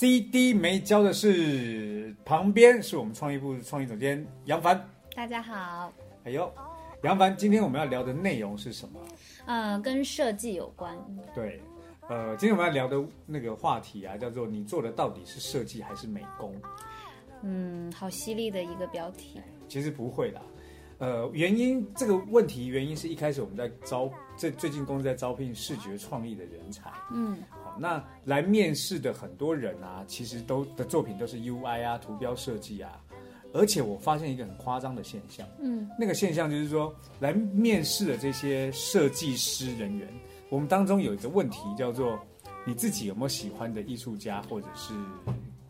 CD 没教的是，旁边是我们创意部创意总监杨凡。大家好，哎呦，杨凡，今天我们要聊的内容是什么？呃，跟设计有关。对，呃，今天我们要聊的那个话题啊，叫做你做的到底是设计还是美工？嗯，好犀利的一个标题。其实不会啦，呃，原因这个问题原因是一开始我们在招，这最近公司在招聘视觉创意的人才。嗯，好，那来面试的很多人啊，其实都的作品都是 UI 啊、图标设计啊，而且我发现一个很夸张的现象，嗯，那个现象就是说，来面试的这些设计师人员，我们当中有一个问题叫做，你自己有没有喜欢的艺术家，或者是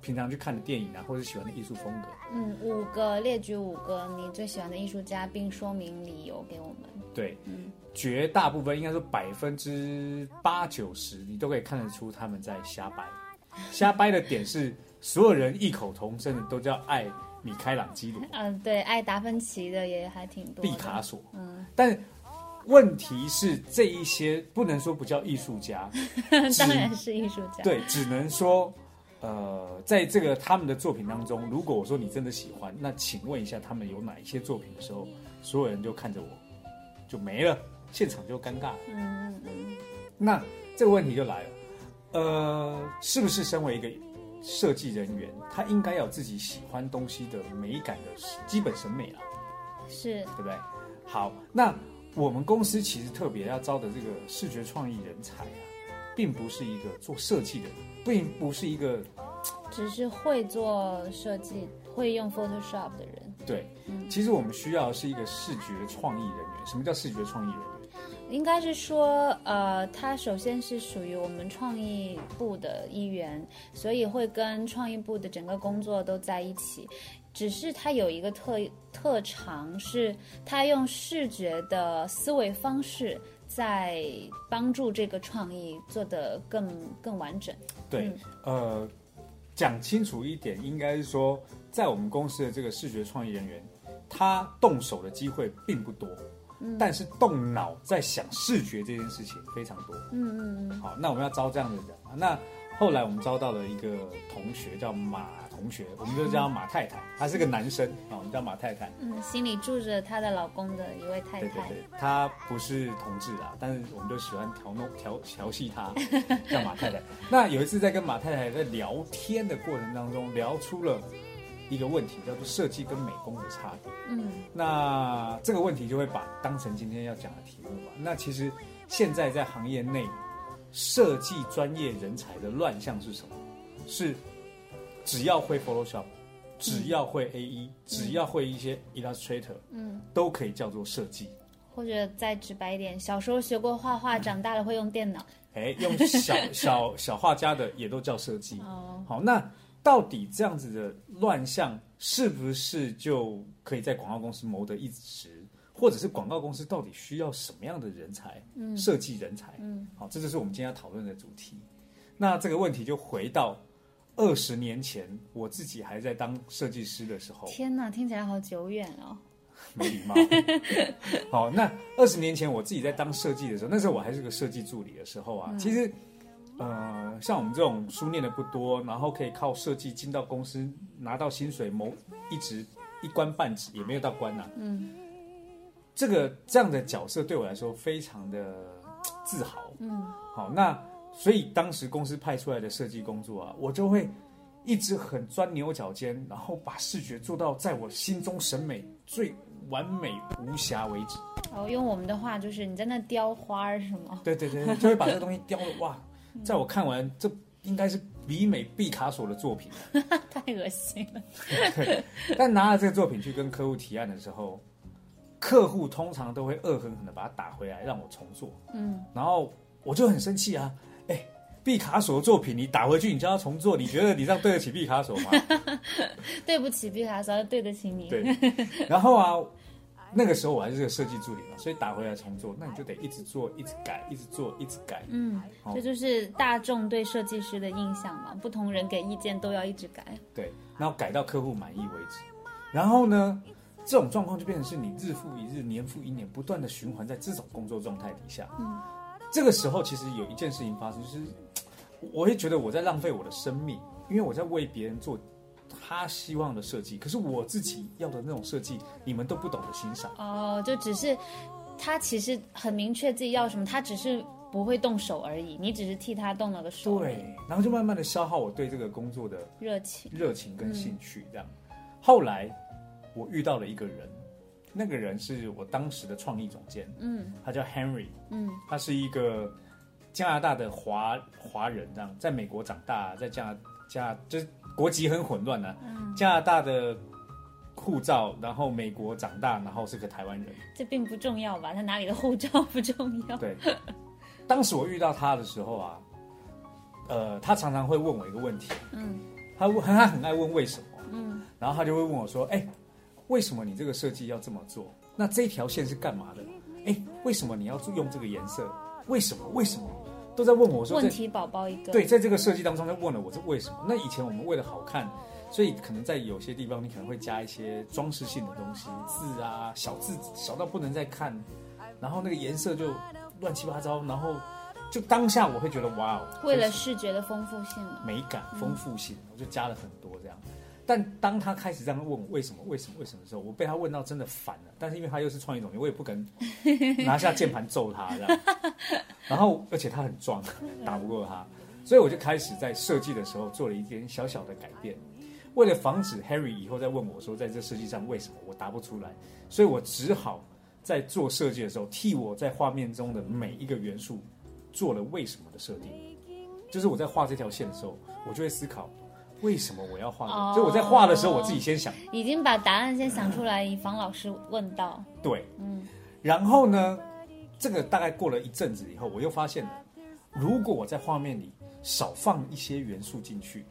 平常去看的电影啊，或者喜欢的艺术风格？嗯，五个列举五个你最喜欢的艺术家，并说明理由给我们。对，嗯绝大部分应该说百分之八九十，你都可以看得出他们在瞎掰。瞎掰的点是，所有人异口同声的都叫爱米开朗基罗、嗯、对，爱达芬奇的也还挺多。毕卡索，嗯，但问题是这一些不能说不叫艺术家，当然是艺术家。，对，只能说，呃，在这个他们的作品当中，如果我说你真的喜欢，那请问一下他们有哪一些作品的时候，所有人就看着我，就没了，现场就尴尬了。嗯嗯嗯，那这个问题就来了，呃，是不是身为一个设计人员，他应该要有自己喜欢东西的美感的基本审美啊，是对不对？好，那我们公司其实特别要招的这个视觉创意人才啊，并不是一个做设计的人，并不是一个只是会做设计、会用 Photoshop 的人。对，嗯其实我们需要的是一个视觉创意人员。什么叫视觉创意人员？应该是说，呃，他首先是属于我们创意部的一员，所以会跟创意部的整个工作都在一起。只是他有一个特特长，是他用视觉的思维方式，在帮助这个创意做得更更完整。对，呃，讲清楚一点，应该是说，在我们公司的这个视觉创意人员，他动手的机会并不多，但是动脑在想视觉这件事情非常多。嗯嗯嗯，好，那我们要招这样的人啊。那后来我们招到了一个同学，叫马同学，我们就叫他马太太，他是个男生啊，我们叫马太太。嗯，心里住着她的老公的一位太太。对对对，他不是同志啊，但是我们就喜欢调弄调调戏他，叫马太太。那有一次在跟马太太在聊天的过程当中，聊出了一个问题，叫做设计跟美工的差别。嗯那这个问题就会把当成今天要讲的题目吧。那其实现在在行业内，设计专业人才的乱象是什么？是只要会 Photoshop，只要会 AE，、只要会一些 Illustrator，嗯，都可以叫做设计。或者再直白一点，小时候学过画画，长大了会用电脑。哎，用小小小画家的也都叫设计。哦，好，那到底这样子的乱象是不是就可以在广告公司谋得一职，或者是广告公司到底需要什么样的人才？嗯，设计人才。嗯，好，这就是我们今天要讨论的主题。那这个问题就回到二十年前，我自己还在当设计师的时候，天哪，听起来好久远哦。没礼貌。好，那二十年前我自己在当设计的时候，那时候我还是个设计助理的时候啊，其实，呃，像我们这种书念的不多，然后可以靠设计进到公司拿到薪水，谋一直一官半职，也没有到官呐、嗯这个这样的角色对我来说非常的自豪。嗯好，那所以当时公司派出来的设计工作啊，我就会一直很钻牛角尖，然后把视觉做到在我心中审美最完美无瑕为止。哦，用我们的话就是你在那雕花儿是吗？对对对，对就会把这个东西雕的哇，在我看完这应该是比美毕卡索的作品。太恶心了。对，但拿了这个作品去跟客户提案的时候，客户通常都会恶狠狠的把它打回来，让我重做。嗯然后我就很生气啊，哎，毕卡索的作品，你打回去，你叫他重做，你觉得你这样对得起毕卡索吗？对不起毕卡索，对得起你。对。然后啊，那个时候我还是个设计助理嘛，所以打回来重做，那你就得一直做，一直改，一直做，一直改。嗯，这就是大众对设计师的印象嘛，不同人给意见都要一直改。对，然后改到客户满意为止。然后呢，这种状况就变成是你日复一日、年复一年，不断的循环在这种工作状态底下。嗯，这个时候其实有一件事情发生，就是我会觉得我在浪费我的生命，因为我在为别人做他希望的设计，可是我自己要的那种设计，你们都不懂得欣赏。哦，就只是他其实很明确自己要什么，他只是不会动手而已，你只是替他动了个手。对，然后就慢慢的消耗我对这个工作的热情、热情跟兴趣，这样。后来，我遇到了一个人，那个人是我当时的创意总监，嗯，他叫 Henry，嗯，他是一个加拿大的华华人，这样在美国长大，在加加就是国籍很混乱呢，加拿大的护照，然后美国长大，然后是个台湾人，这并不重要吧？他哪里的护照不重要？对，当时我遇到他的时候啊，呃，他常常会问我一个问题，嗯，他问他很爱问为什么。嗯，然后他就会问我说：“哎，为什么你这个设计要这么做？那这条线是干嘛的？哎，为什么你要用这个颜色？为什么？为什么？都在问我说。”问题宝宝一个。对，在这个设计当中，他问了我这为什么？那以前我们为了好看，所以可能在有些地方你可能会加一些装饰性的东西，字啊，小字小到不能再看，然后那个颜色就乱七八糟，然后就当下我会觉得哇哦，为了视觉的丰富性、美感、丰富性，我就加了很多这样。但当他开始这样问我为什么为什么为什么的时候，我被他问到真的烦了。但是因为他又是创意总监，我也不敢拿下键盘揍他这样。然后而且他很壮，打不过他，所以我就开始在设计的时候做了一点小小的改变。为了防止 Harry 以后再问我说在这设计上为什么我答不出来，所以我只好在做设计的时候替我在画面中的每一个元素做了为什么的设定。就是我在画这条线的时候，我就会思考。为什么我要画？就我在画的时候，我自己先想，已经把答案先想出来，以防老师问到。对，嗯，然后呢，这个大概过了一阵子以后，我又发现了，如果我在画面里少放一些元素进去。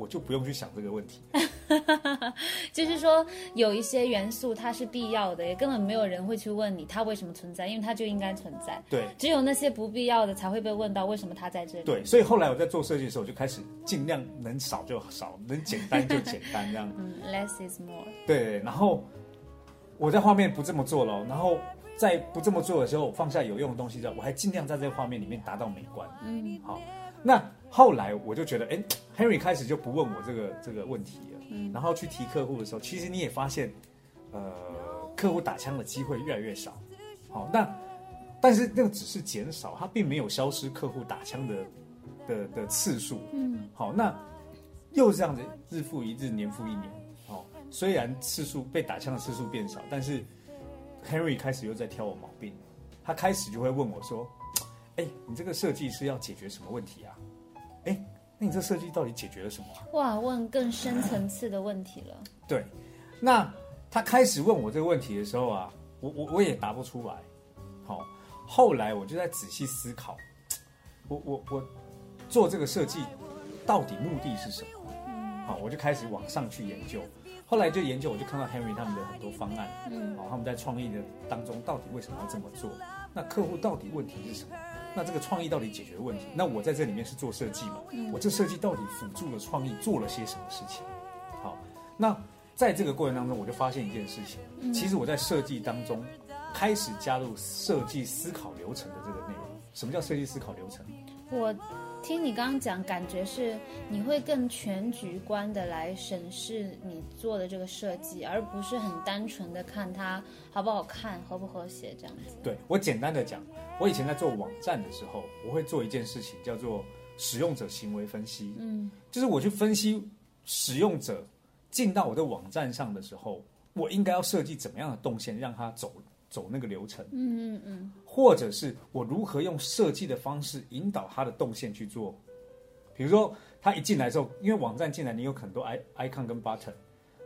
我就不用去想这个问题，就是说有一些元素它是必要的，也根本没有人会去问你它为什么存在，因为它就应该存在。对，只有那些不必要的才会被问到为什么它在这里。对，所以后来我在做设计的时候，我就开始尽量能少就少，能简单就简单这样。嗯，less is more。对，然后我在画面不这么做了，然后在不这么做的时候，放下有用的东西之后，我还尽量在这个画面里面达到美观。嗯，好，那。后来我就觉得，哎，Henry 开始就不问我这个这个问题了，然后去提客户的时候，其实你也发现，呃，客户打枪的机会越来越少。好，那但是那个只是减少，它并没有消失客户打枪的的的次数。嗯，好，那又这样子日复一日，年复一年。好，虽然次数被打枪的次数变少，但是 Henry 开始又在挑我毛病，他开始就会问我说，哎，你这个设计是要解决什么问题啊？哎，那你这设计到底解决了什么？哇，问更深层次的问题了。对，那他开始问我这个问题的时候啊，我我我也答不出来。好，后来我就在仔细思考，我我我做这个设计到底目的是什么？好，我就开始往上去研究。后来就研究，我就看到 Henry 他们的很多方案，嗯，好，他们在创意的当中到底为什么要这么做？那客户到底问题是什么？那这个创意到底解决问题？那我在这里面是做设计嘛？我这设计到底辅助了创意做了些什么事情？好，那在这个过程当中，我就发现一件事情，其实我在设计当中开始加入设计思考流程的这个内容。什么叫设计思考流程？我。听你刚刚讲，感觉是你会更全局观的来审视你做的这个设计，而不是很单纯的看它好不好看、和不和谐这样子。对我简单的讲，我以前在做网站的时候，我会做一件事情叫做使用者行为分析。嗯，就是我去分析使用者进到我的网站上的时候，我应该要设计怎么样的动线让他走。走那个流程，嗯嗯嗯，或者是我如何用设计的方式引导他的动线去做，比如说他一进来之后，因为网站进来你有很多 i icon 跟 button，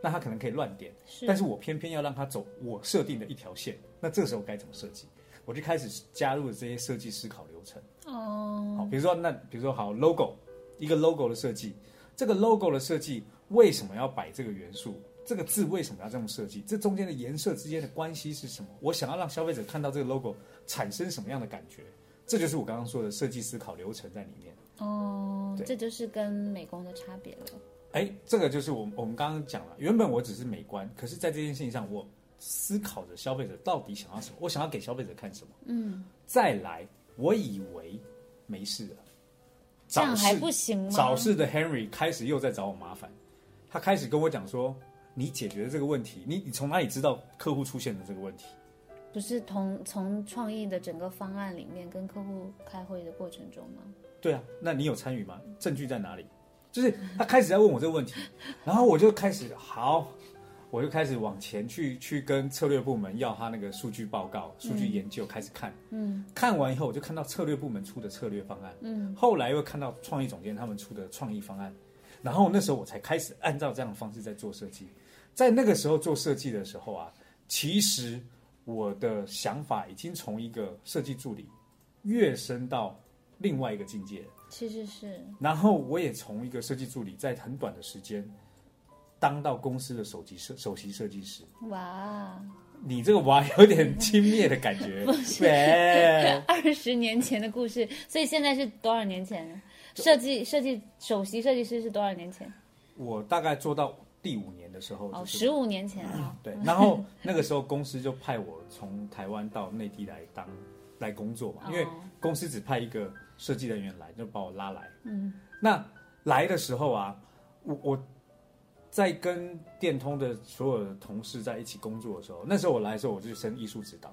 那他可能可以乱点，但是我偏偏要让他走我设定的一条线，那这时候该怎么设计？我就开始加入了这些设计思考流程。哦，好，比如说那比如说好 logo，一个 logo 的设计，这个 logo 的设计为什么要摆这个元素？这个字为什么要这么设计？这中间的颜色之间的关系是什么？我想要让消费者看到这个 logo 产生什么样的感觉？这就是我刚刚说的设计思考流程在里面。哦，对这就是跟美工的差别了。哎，这个就是我我们刚刚讲了，原本我只是美观，可是在这件事情上，我思考着消费者到底想要什么，我想要给消费者看什么。嗯，再来，我以为没事了，这样还不行吗？早市的 Henry 开始又在找我麻烦，他开始跟我讲说，你解决的这个问题，你你从哪里知道客户出现的这个问题？不是从从创意的整个方案里面跟客户开会的过程中吗？对啊，那你有参与吗？证据在哪里？就是他开始在问我这个问题，然后我就开始好，我就开始往前去去跟策略部门要他那个数据报告、数据研究，开始看。嗯看完以后，我就看到策略部门出的策略方案，嗯后来又看到创意总监他们出的创意方案，然后那时候我才开始按照这样的方式在做设计。在那个时候做设计的时候啊，其实我的想法已经从一个设计助理跃升到另外一个境界了。其实是然后我也从一个设计助理，在很短的时间当到公司的首席设首席设计师。哇，你这个娃有点轻蔑的感觉，对，二十年前的故事，所以现在是多少年前？设计设计首席设计师是多少年前？我大概做到第五年的时候，哦，就是十五年前啊。对，然后 那个时候公司就派我从台湾到内地来当来工作嘛，因为哦公司只派一个设计人员来，就把我拉来。嗯，那来的时候啊，我我在跟电通的所有的同事在一起工作的时候，那时候我来的时候，我就升艺术指导。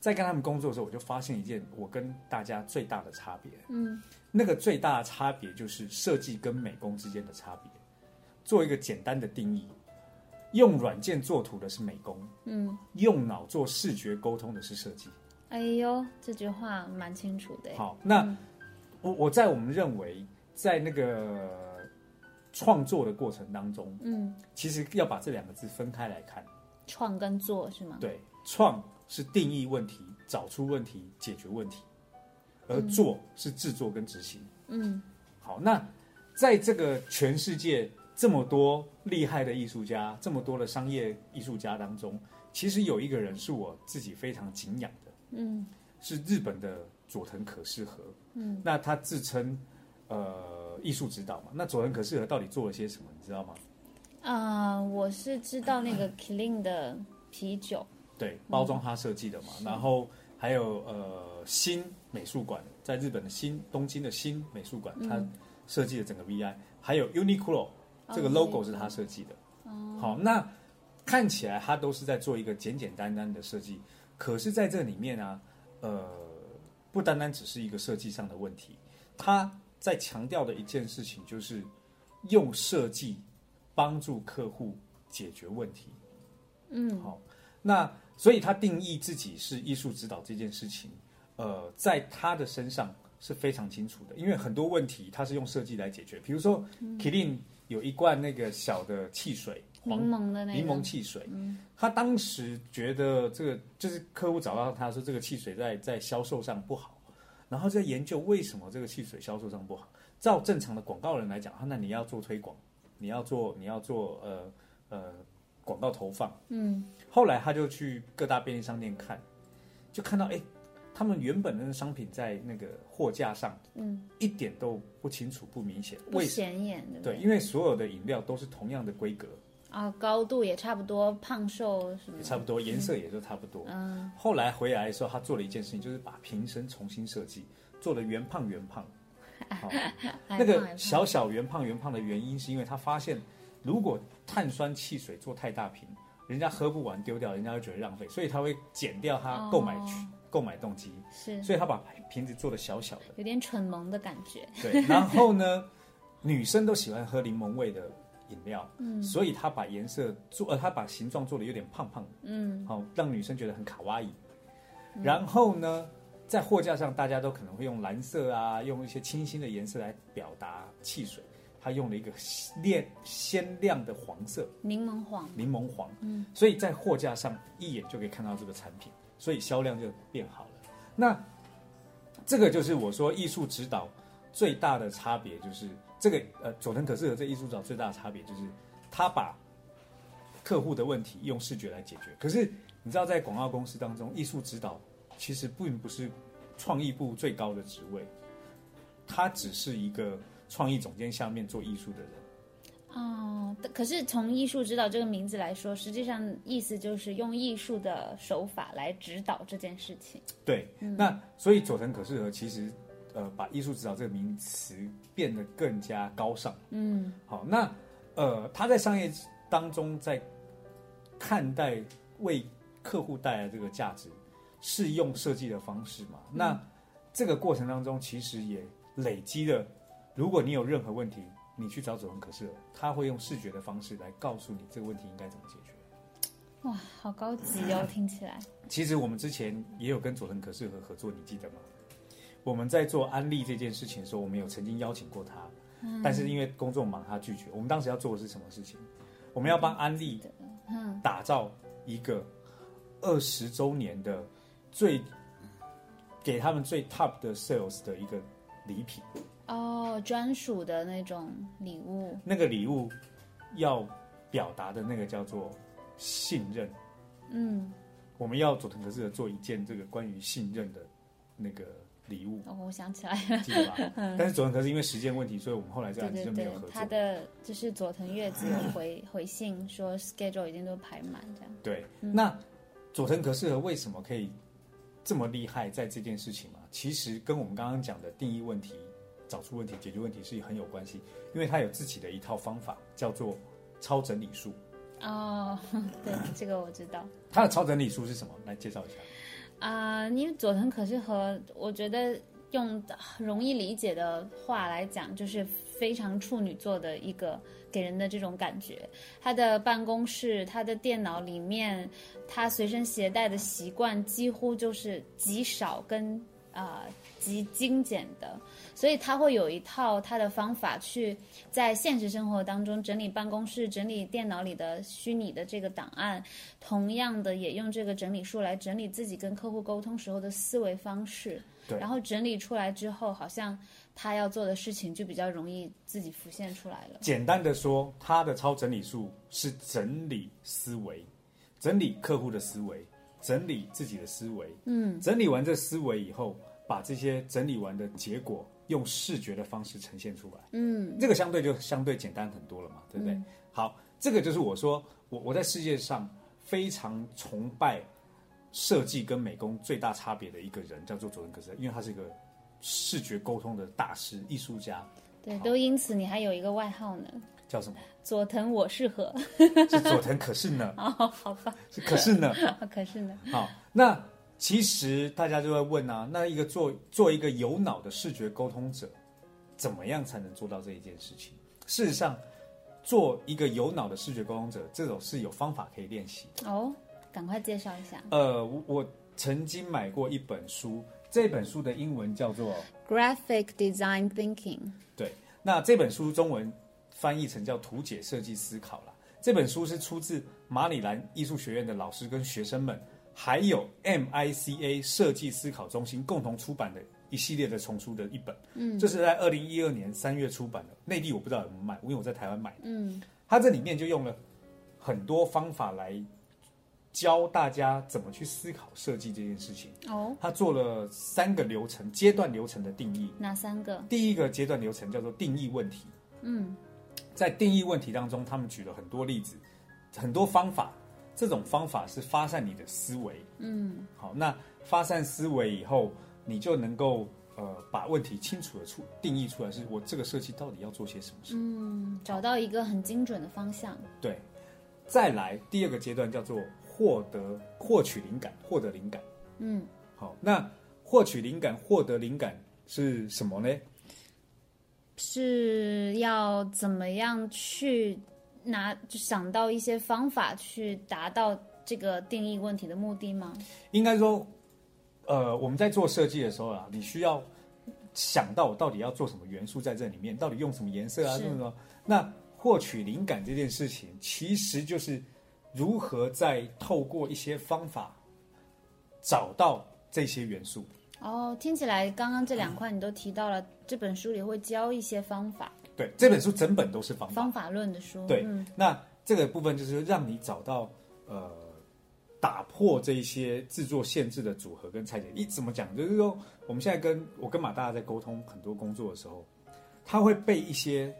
在跟他们工作的时候，我就发现一件我跟大家最大的差别。嗯，那个最大的差别就是设计跟美工之间的差别。做一个简单的定义，用软件做图的是美工，嗯，用脑做视觉沟通的是设计。哎呦，这句话蛮清楚的。好，那、我我在我们认为，在那个创作的过程当中，嗯，其实要把这两个字分开来看。创跟做是吗？对，创是定义问题、找出问题、解决问题，而做是制作跟执行。嗯好，那在这个全世界这么多厉害的艺术家，这么多的商业艺术家当中，其实有一个人是我自己非常敬仰的，嗯是日本的佐藤可士和。嗯，那他自称呃艺术指导嘛，那佐藤可士和到底做了些什么，你知道吗？啊、我是知道那个 Killing 的啤酒。对，包装他设计的嘛，然后还有呃新美术馆，在日本的新东京的新美术馆，他设计的整个 VI，还有 Uniqlo 这个 logo 是他设计的。好，那看起来他都是在做一个简简单单的设计，可是在这里面啊，呃，不单单只是一个设计上的问题，他在强调的一件事情就是用设计帮助客户解决问题。嗯好，那所以他定义自己是艺术指导这件事情，呃，在他的身上是非常清楚的，因为很多问题他是用设计来解决。比如说 k i l i n 有一罐那个小的汽水，黄柠檬的那个。柠檬汽水，他当时觉得这个就是客户找到他说这个汽水在在销售上不好，然后在研究为什么这个汽水销售上不好。照正常的广告人来讲，那你要做推广，你要做你要做呃呃广告投放。嗯。后来他就去各大便利商店看，就看到哎，他们原本的那个商品在那个货架上嗯，一点都不清楚、不明显。不为显眼，对不对，因为所有的饮料都是同样的规格，啊，高度也差不多，胖瘦什么也差不多，颜色也都差不多。嗯。后来回来的时候，他做了一件事情，就是把瓶身重新设计，做了圆胖圆胖。好，那个小小圆胖圆胖的原因，是因为他发现，如果碳酸汽水做太大瓶，人家喝不完丢掉，人家会觉得浪费，所以他会减掉他购买哦。区、购买动机，是。所以他把瓶子做的小小的。有点蠢萌的感觉。对，然后呢，女生都喜欢喝柠檬味的饮料，嗯，所以他把颜色做，呃，他把形状做的有点胖胖的，嗯。好、让女生觉得很卡哇伊。然后呢，在货架上，大家都可能会用蓝色啊，用一些清新的颜色来表达汽水。他用了一个亮鲜亮的黄色，柠檬黄，柠檬黄，嗯，所以在货架上一眼就可以看到这个产品，所以销量就变好了。那这个就是我说艺术指导最大的差别，就是这个呃佐藤可士和这艺术指导最大的差别就是他把客户的问题用视觉来解决。可是你知道，在广告公司当中，艺术指导其实并不是创意部最高的职位，他只是一个创意总监下面做艺术的人。哦，可是从艺术指导这个名字来说，实际上意思就是用艺术的手法来指导这件事情。对，那所以佐藤可士和其实呃把艺术指导这个名词变得更加高尚。嗯，好，那呃他在商业当中在看待为客户带来这个价值，是用设计的方式嘛？那这个过程当中其实也累积了，如果你有任何问题。你去找佐藤可士，他会用视觉的方式来告诉你这个问题应该怎么解决。哇，好高级哦，听起来。其实我们之前也有跟佐藤可士和合作，你记得吗？我们在做安利这件事情的时候，我们有曾经邀请过他，但是因为工作忙，他拒绝。我们当时要做的是什么事情？我们要帮安利打造一个二十周年的最给他们最 top 的 sales 的一个礼品。哦，专属的那种礼物。那个礼物要表达的那个叫做信任。嗯，我们要佐藤可士做一件这个关于信任的那个礼物。哦，我想起来了，记得吧？但是佐藤可士因为时间问题，所以我们后来这样子就没有合作。他的就是佐藤月子有回回信说 schedule 已经都排满这样。对，那佐藤可士为什么可以这么厉害在这件事情嘛？其实跟我们刚刚讲的定义问题。找出问题、解决问题是很有关系，因为他有自己的一套方法，叫做超整理术。哦，对，这个我知道。他的超整理术是什么？来介绍一下。啊，因为佐藤可是和我觉得用容易理解的话来讲，就是非常处女座的一个给人的这种感觉。他的办公室、他的电脑里面，他随身携带的习惯几乎就是极少跟啊极精简的。所以他会有一套他的方法去在现实生活当中整理办公室、整理电脑里的虚拟的这个档案，同样的也用这个整理术来整理自己跟客户沟通时候的思维方式。对。然后整理出来之后，好像他要做的事情就比较容易自己浮现出来了。简单的说，他的超整理术是整理思维，整理客户的思维，整理自己的思维。嗯。整理完这思维以后，把这些整理完的结果。用视觉的方式呈现出来，嗯，这个相对就相对简单很多了嘛，对不对？好，这个就是我说我我在世界上非常崇拜设计跟美工最大差别的一个人，叫做佐藤可士，因为他是一个视觉沟通的大师、艺术家。对，都因此你还有一个外号呢，叫什么？佐藤我适合，是佐藤可是呢？哦，好吧，是可是呢？可是呢？好，那。其实大家就会问啊，那一个做做一个有脑的视觉沟通者，怎么样才能做到这一件事情？事实上，做一个有脑的视觉沟通者，这种是有方法可以练习的。哦，赶快介绍一下。呃，我曾经买过一本书，这本书的英文叫做《Graphic Design Thinking》。对，那这本书中文翻译成叫“图解设计思考”了。这本书是出自马里兰艺术学院的老师跟学生们。还有 MICA 设计思考中心共同出版的一系列的丛书的一本，嗯，这是在二零一二年三月出版的，内地我不知道有没有卖，因为我在台湾买的，嗯，它这里面就用了很多方法来教大家怎么去思考设计这件事情。哦，他做了三个流程阶段流程的定义，哪三个？第一个阶段流程叫做定义问题，嗯，在定义问题当中，他们举了很多例子，很多方法。这种方法是发散你的思维，嗯，好，那发散思维以后，你就能够呃把问题清楚的出定义出来，是我这个设计到底要做些什么事，嗯，找到一个很精准的方向。对，再来第二个阶段叫做获得获取灵感，获得灵感，嗯，好，那获取灵感、获得灵感是什么呢？是要怎么样去？拿就想到一些方法去达到这个定义问题的目的吗？应该说，呃，我们在做设计的时候啊，你需要想到我到底要做什么元素在这里面，到底用什么颜色啊，什么什么。那获取灵感这件事情，其实就是如何在透过一些方法找到这些元素。哦，听起来刚刚这两块你都提到了，这本书里会教一些方法，对，这本书整本都是方法。方法论的书。对嗯，那这个部分就是让你找到呃，打破这一些制作限制的组合跟拆解。一怎么讲？就是说，我们现在跟我跟马大在沟通很多工作的时候，他会被一些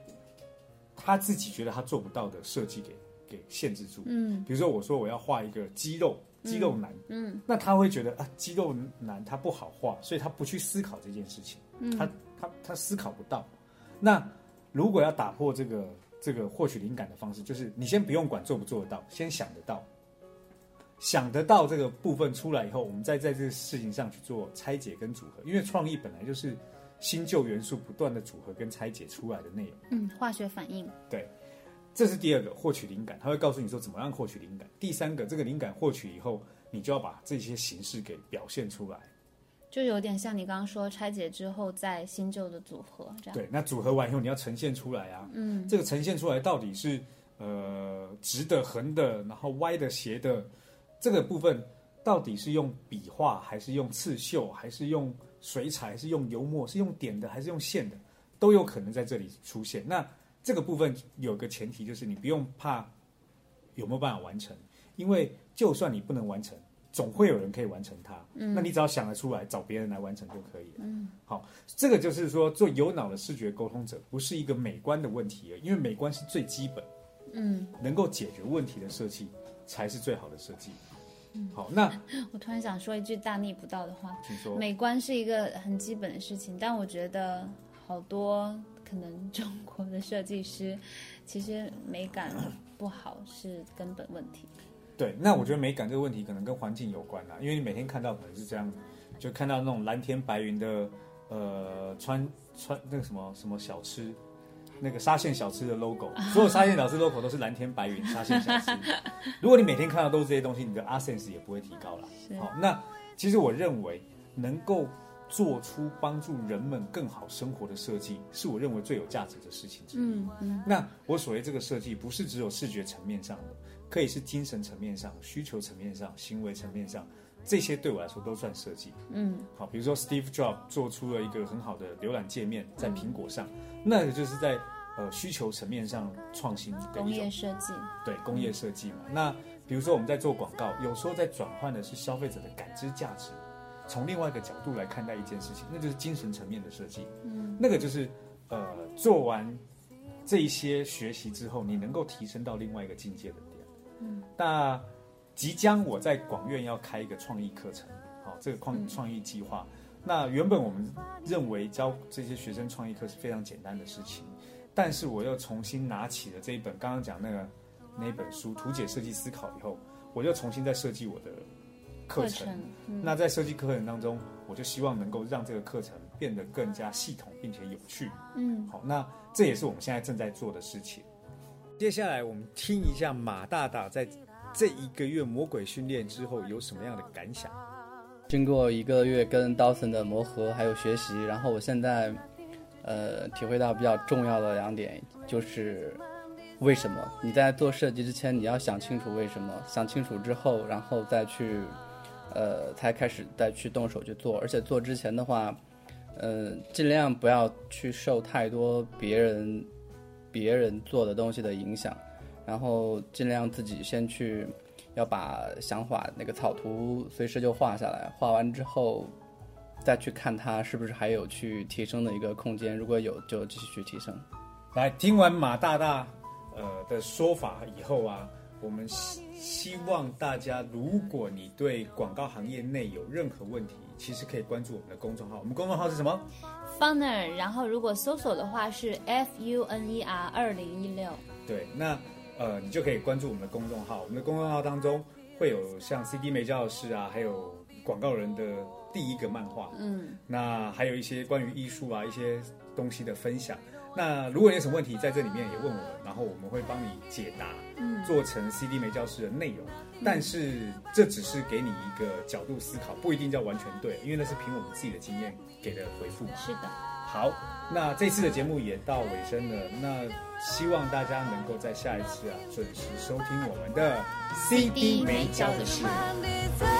他自己觉得他做不到的设计给给限制住。嗯比如说，我说我要画一个肌肉肌肉男，嗯那他会觉得啊，肌肉男他不好画，所以他不去思考这件事情。嗯，他他他思考不到。那如果要打破这个这个获取灵感的方式，就是你先不用管做不做得到，先想得到，想得到这个部分出来以后，我们再在这个事情上去做拆解跟组合。因为创意本来就是新旧元素不断的组合跟拆解出来的内容。嗯，化学反应。这是第二个获取灵感，他会告诉你说怎么样获取灵感。第三个，这个灵感获取以后，你就要把这些形式给表现出来。就有点像你刚刚说拆解之后再新旧的组合这样。对，那组合完以后你要呈现出来啊。嗯这个呈现出来到底是呃直的、横的，然后歪的、斜的，这个部分到底是用笔画，还是用刺绣，还是用水彩，还是用油墨，是用点的，还是用线的，都有可能在这里出现。那这个部分有个前提，就是你不用怕有没有办法完成，因为就算你不能完成，总会有人可以完成它。嗯那你只要想得出来，找别人来完成就可以了。嗯，好，这个就是说，做有脑的视觉沟通者，不是一个美观的问题因为美观是最基本，嗯，能够解决问题的设计才是最好的设计。好，那 我突然想说一句大逆不道的话，请说。美观是一个很基本的事情，但我觉得好多可能 中国的设计师其实美感不好是根本问题。对，那我觉得美感这个问题可能跟环境有关啦，因为你每天看到可能是这样，就看到那种蓝天白云的，呃，川川那个什么什么小吃，那个沙县小吃的 logo，所有沙县小吃 logo 都是蓝天白云沙县小吃。如果你每天看到都是这些东西，你的 a sense 也不会提高啦。是好，那其实我认为能够做出帮助人们更好生活的设计，是我认为最有价值的事情之一。嗯嗯那我所谓这个设计，不是只有视觉层面上的，可以是精神层面上、需求层面上、行为层面上，这些对我来说都算设计。嗯好，比如说 Steve Jobs 做出了一个很好的浏览界面，在苹果上，那个就是在呃需求层面上创新的工一种业设计。对工业设计嘛。那比如说我们在做广告，有时候在转换的是消费者的感知价值，从另外一个角度来看待一件事情，那就是精神层面的设计。嗯那个就是呃做完这一些学习之后，你能够提升到另外一个境界的点。嗯，那即将我在广院要开一个创意课程，好、这个创嗯创意计划。那原本我们认为教这些学生创意课是非常简单的事情，但是我又重新拿起了这一本刚刚讲那个那本书《图解设计思考》以后，我又重新再设计我的课程。嗯那在设计课程当中，我就希望能够让这个课程变得更加系统并且有趣。嗯好，那这也是我们现在正在做的事情。接下来我们听一下马大大在这一个月魔鬼训练之后有什么样的感想。经过一个月跟 Dawson 的磨合还有学习，然后我现在，呃，体会到比较重要的两点，就是为什么你在做设计之前，你要想清楚为什么，想清楚之后，然后再去，呃，才开始再去动手去做。而且做之前的话，呃，尽量不要去受太多别人别人做的东西的影响，然后尽量自己先去。要把想法那个草图随时就画下来，画完之后再去看它是不是还有去提升的一个空间，如果有就继续去提升。来，听完马大大呃的说法以后啊，我们希希望大家，如果你对广告行业内有任何问题，其实可以关注我们的公众号。我们公众号是什么？，Funner，然后如果搜索的话是 F U N E R 二零一六。对，那呃，你就可以关注我们的公众号。我们的公众号当中会有像 CD 美教室啊，还有广告人的第一个漫画，嗯那还有一些关于艺术啊一些东西的分享。那如果你有什么问题，在这里面也问我们，然后我们会帮你解答，嗯做成 CD 美教室的内容。但是这只是给你一个角度思考，不一定叫完全对，因为那是凭我们自己的经验给的回复嘛。是的，好，那这次的节目也到尾声了，那希望大家能够在下一次啊准时收听我们的 CD 美教的事。Find its